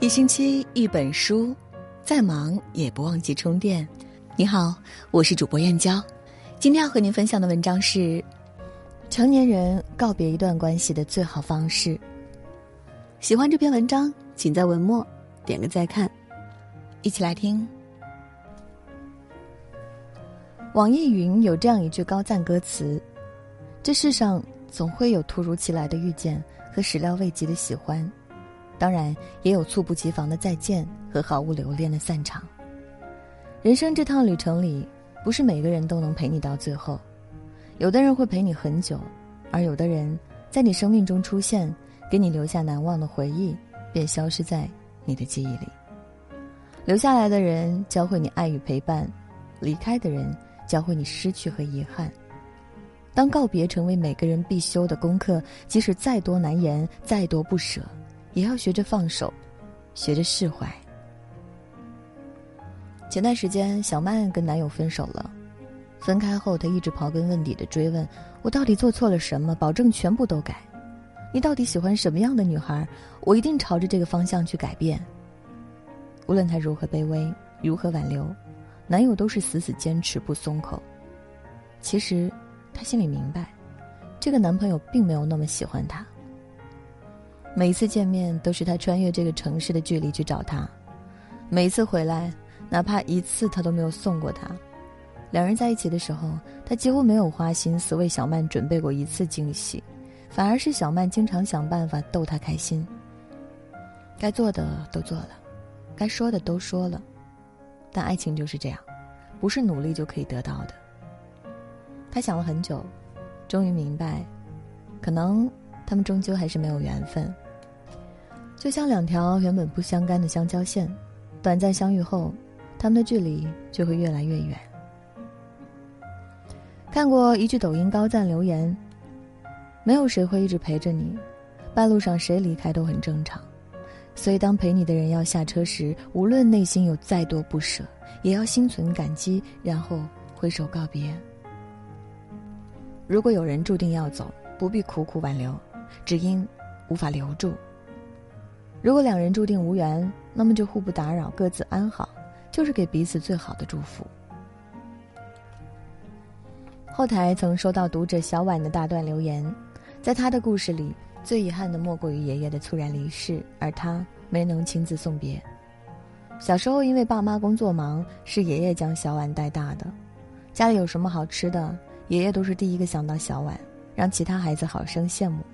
一星期一本书，再忙也不忘记充电。你好，我是主播燕娇，今天要和您分享的文章是：成年人告别一段关系的最好方式。喜欢这篇文章，请在文末点个再看。一起来听。网易云有这样一句高赞歌词：“这世上总会有突如其来的遇见和始料未及的喜欢。”当然，也有猝不及防的再见和毫无留恋的散场。人生这趟旅程里，不是每个人都能陪你到最后，有的人会陪你很久，而有的人在你生命中出现，给你留下难忘的回忆，便消失在你的记忆里。留下来的人教会你爱与陪伴，离开的人教会你失去和遗憾。当告别成为每个人必修的功课，即使再多难言，再多不舍。也要学着放手，学着释怀。前段时间，小曼跟男友分手了。分开后，她一直刨根问底的追问：“我到底做错了什么？保证全部都改。你到底喜欢什么样的女孩？我一定朝着这个方向去改变。”无论她如何卑微，如何挽留，男友都是死死坚持不松口。其实，她心里明白，这个男朋友并没有那么喜欢她。每一次见面都是他穿越这个城市的距离去找她，每一次回来，哪怕一次他都没有送过她。两人在一起的时候，他几乎没有花心思为小曼准备过一次惊喜，反而是小曼经常想办法逗他开心。该做的都做了，该说的都说了，但爱情就是这样，不是努力就可以得到的。他想了很久，终于明白，可能。他们终究还是没有缘分，就像两条原本不相干的相交线，短暂相遇后，他们的距离就会越来越远。看过一句抖音高赞留言：“没有谁会一直陪着你，半路上谁离开都很正常，所以当陪你的人要下车时，无论内心有再多不舍，也要心存感激，然后挥手告别。如果有人注定要走，不必苦苦挽留。”只因无法留住。如果两人注定无缘，那么就互不打扰，各自安好，就是给彼此最好的祝福。后台曾收到读者小婉的大段留言，在他的故事里，最遗憾的莫过于爷爷的猝然离世，而他没能亲自送别。小时候因为爸妈工作忙，是爷爷将小婉带大的，家里有什么好吃的，爷爷都是第一个想到小婉，让其他孩子好生羡慕。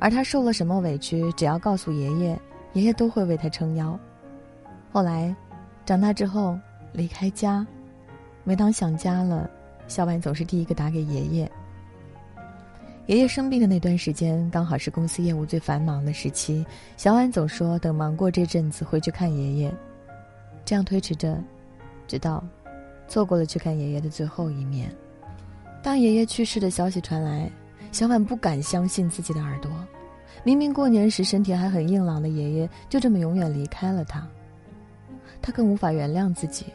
而他受了什么委屈，只要告诉爷爷，爷爷都会为他撑腰。后来，长大之后离开家，每当想家了，小婉总是第一个打给爷爷。爷爷生病的那段时间，刚好是公司业务最繁忙的时期，小婉总说等忙过这阵子回去看爷爷，这样推迟着，直到错过了去看爷爷的最后一面。当爷爷去世的消息传来。小婉不敢相信自己的耳朵，明明过年时身体还很硬朗的爷爷，就这么永远离开了他。他更无法原谅自己，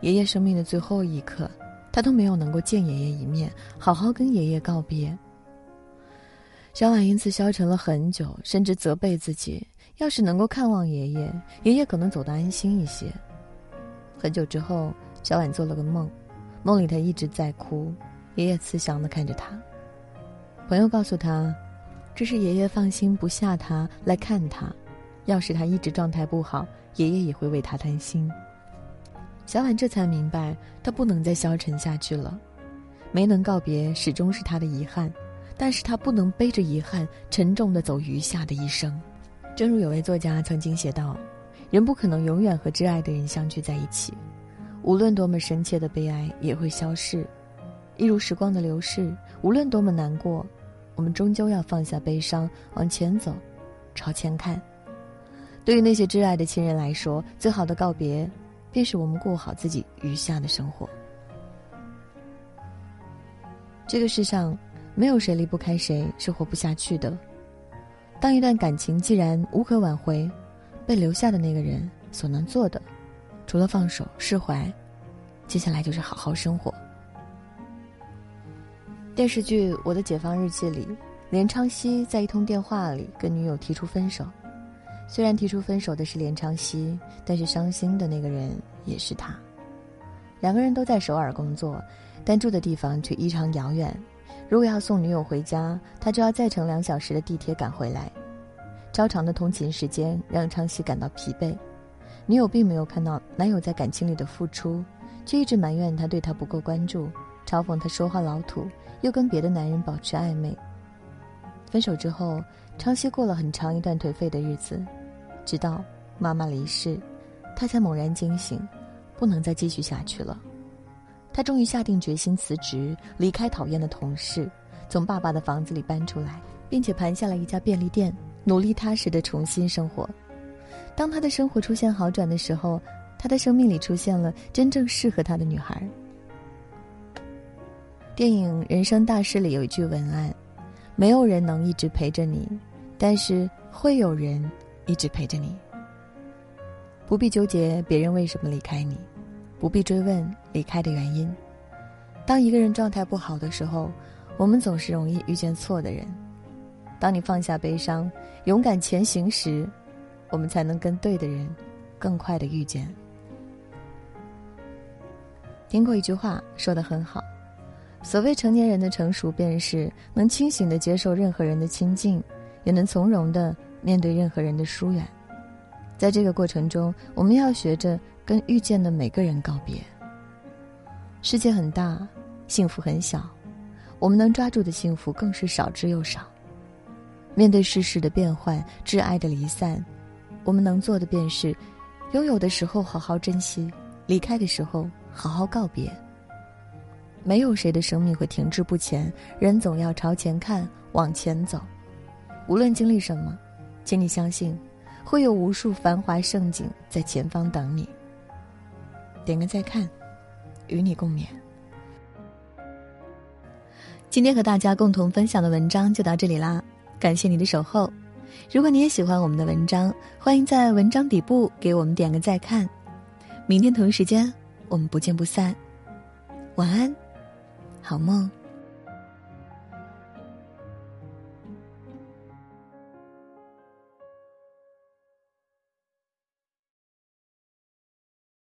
爷爷生命的最后一刻，他都没有能够见爷爷一面，好好跟爷爷告别。小婉因此消沉了很久，甚至责备自己：要是能够看望爷爷，爷爷可能走得安心一些。很久之后，小婉做了个梦，梦里她一直在哭，爷爷慈祥地看着她。朋友告诉他，这是爷爷放心不下他来看他。要是他一直状态不好，爷爷也会为他担心。小婉这才明白，他不能再消沉下去了。没能告别，始终是他的遗憾，但是他不能背着遗憾沉重的走余下的一生。正如有位作家曾经写道：“人不可能永远和挚爱的人相聚在一起，无论多么深切的悲哀也会消逝。”一如时光的流逝，无论多么难过，我们终究要放下悲伤，往前走，朝前看。对于那些挚爱的亲人来说，最好的告别，便是我们过好自己余下的生活。这个世上，没有谁离不开谁，是活不下去的。当一段感情既然无可挽回，被留下的那个人所能做的，除了放手释怀，接下来就是好好生活。电视剧《我的解放日记》里，连昌熙在一通电话里跟女友提出分手，虽然提出分手的是连昌熙，但是伤心的那个人也是他。两个人都在首尔工作，但住的地方却异常遥远。如果要送女友回家，他就要再乘两小时的地铁赶回来。超长的通勤时间让昌熙感到疲惫。女友并没有看到男友在感情里的付出，却一直埋怨他对她不够关注，嘲讽他说话老土，又跟别的男人保持暧昧。分手之后，昌熙过了很长一段颓废的日子，直到妈妈离世，他才猛然惊醒，不能再继续下去了。他终于下定决心辞职，离开讨厌的同事，从爸爸的房子里搬出来，并且盘下了一家便利店，努力踏实的重新生活。当他的生活出现好转的时候，他的生命里出现了真正适合他的女孩。电影《人生大事》里有一句文案。没有人能一直陪着你，但是会有人一直陪着你。不必纠结别人为什么离开你，不必追问离开的原因。当一个人状态不好的时候，我们总是容易遇见错的人。当你放下悲伤，勇敢前行时，我们才能跟对的人更快的遇见。听过一句话，说的很好。所谓成年人的成熟，便是能清醒的接受任何人的亲近，也能从容的面对任何人的疏远。在这个过程中，我们要学着跟遇见的每个人告别。世界很大，幸福很小，我们能抓住的幸福更是少之又少。面对世事的变幻，挚爱的离散，我们能做的便是，拥有的时候好好珍惜，离开的时候好好告别。没有谁的生命会停滞不前，人总要朝前看，往前走。无论经历什么，请你相信，会有无数繁华盛景在前方等你。点个再看，与你共勉。今天和大家共同分享的文章就到这里啦，感谢你的守候。如果你也喜欢我们的文章，欢迎在文章底部给我们点个再看。明天同一时间，我们不见不散。晚安。好梦。